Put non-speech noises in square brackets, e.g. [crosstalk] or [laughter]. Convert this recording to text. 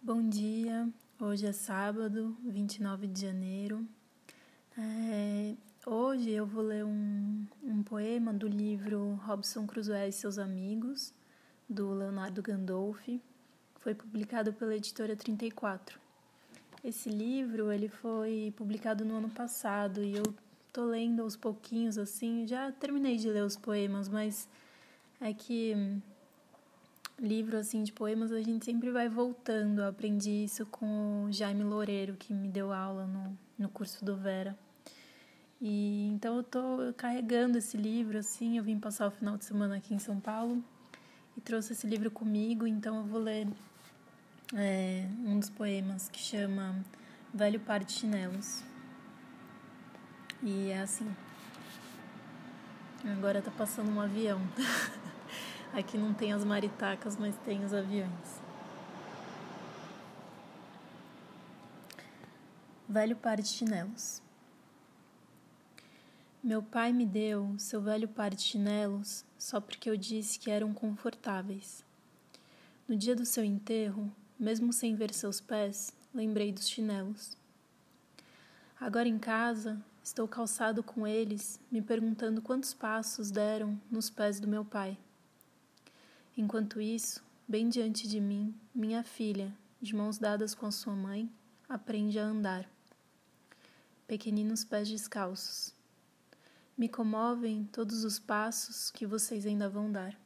Bom dia, hoje é sábado, 29 de janeiro. É, hoje eu vou ler um, um poema do livro Robson Crusoe e seus Amigos, do Leonardo Gandolfi. Foi publicado pela editora 34. Esse livro ele foi publicado no ano passado e eu tô lendo aos pouquinhos assim. Já terminei de ler os poemas, mas é que livro assim de poemas a gente sempre vai voltando. Eu aprendi isso com o Jaime Loureiro, que me deu aula no, no curso do Vera. E então eu tô carregando esse livro assim, eu vim passar o final de semana aqui em São Paulo e trouxe esse livro comigo, então eu vou ler é, um dos poemas que chama Velho Par de Chinelos. E é assim. Agora tá passando um avião. [laughs] Aqui não tem as maritacas, mas tem os aviões. Velho par de chinelos. Meu pai me deu seu velho par de chinelos só porque eu disse que eram confortáveis. No dia do seu enterro, mesmo sem ver seus pés, lembrei dos chinelos. Agora em casa, estou calçado com eles, me perguntando quantos passos deram nos pés do meu pai. Enquanto isso, bem diante de mim, minha filha, de mãos dadas com a sua mãe, aprende a andar. Pequeninos pés descalços. Me comovem todos os passos que vocês ainda vão dar.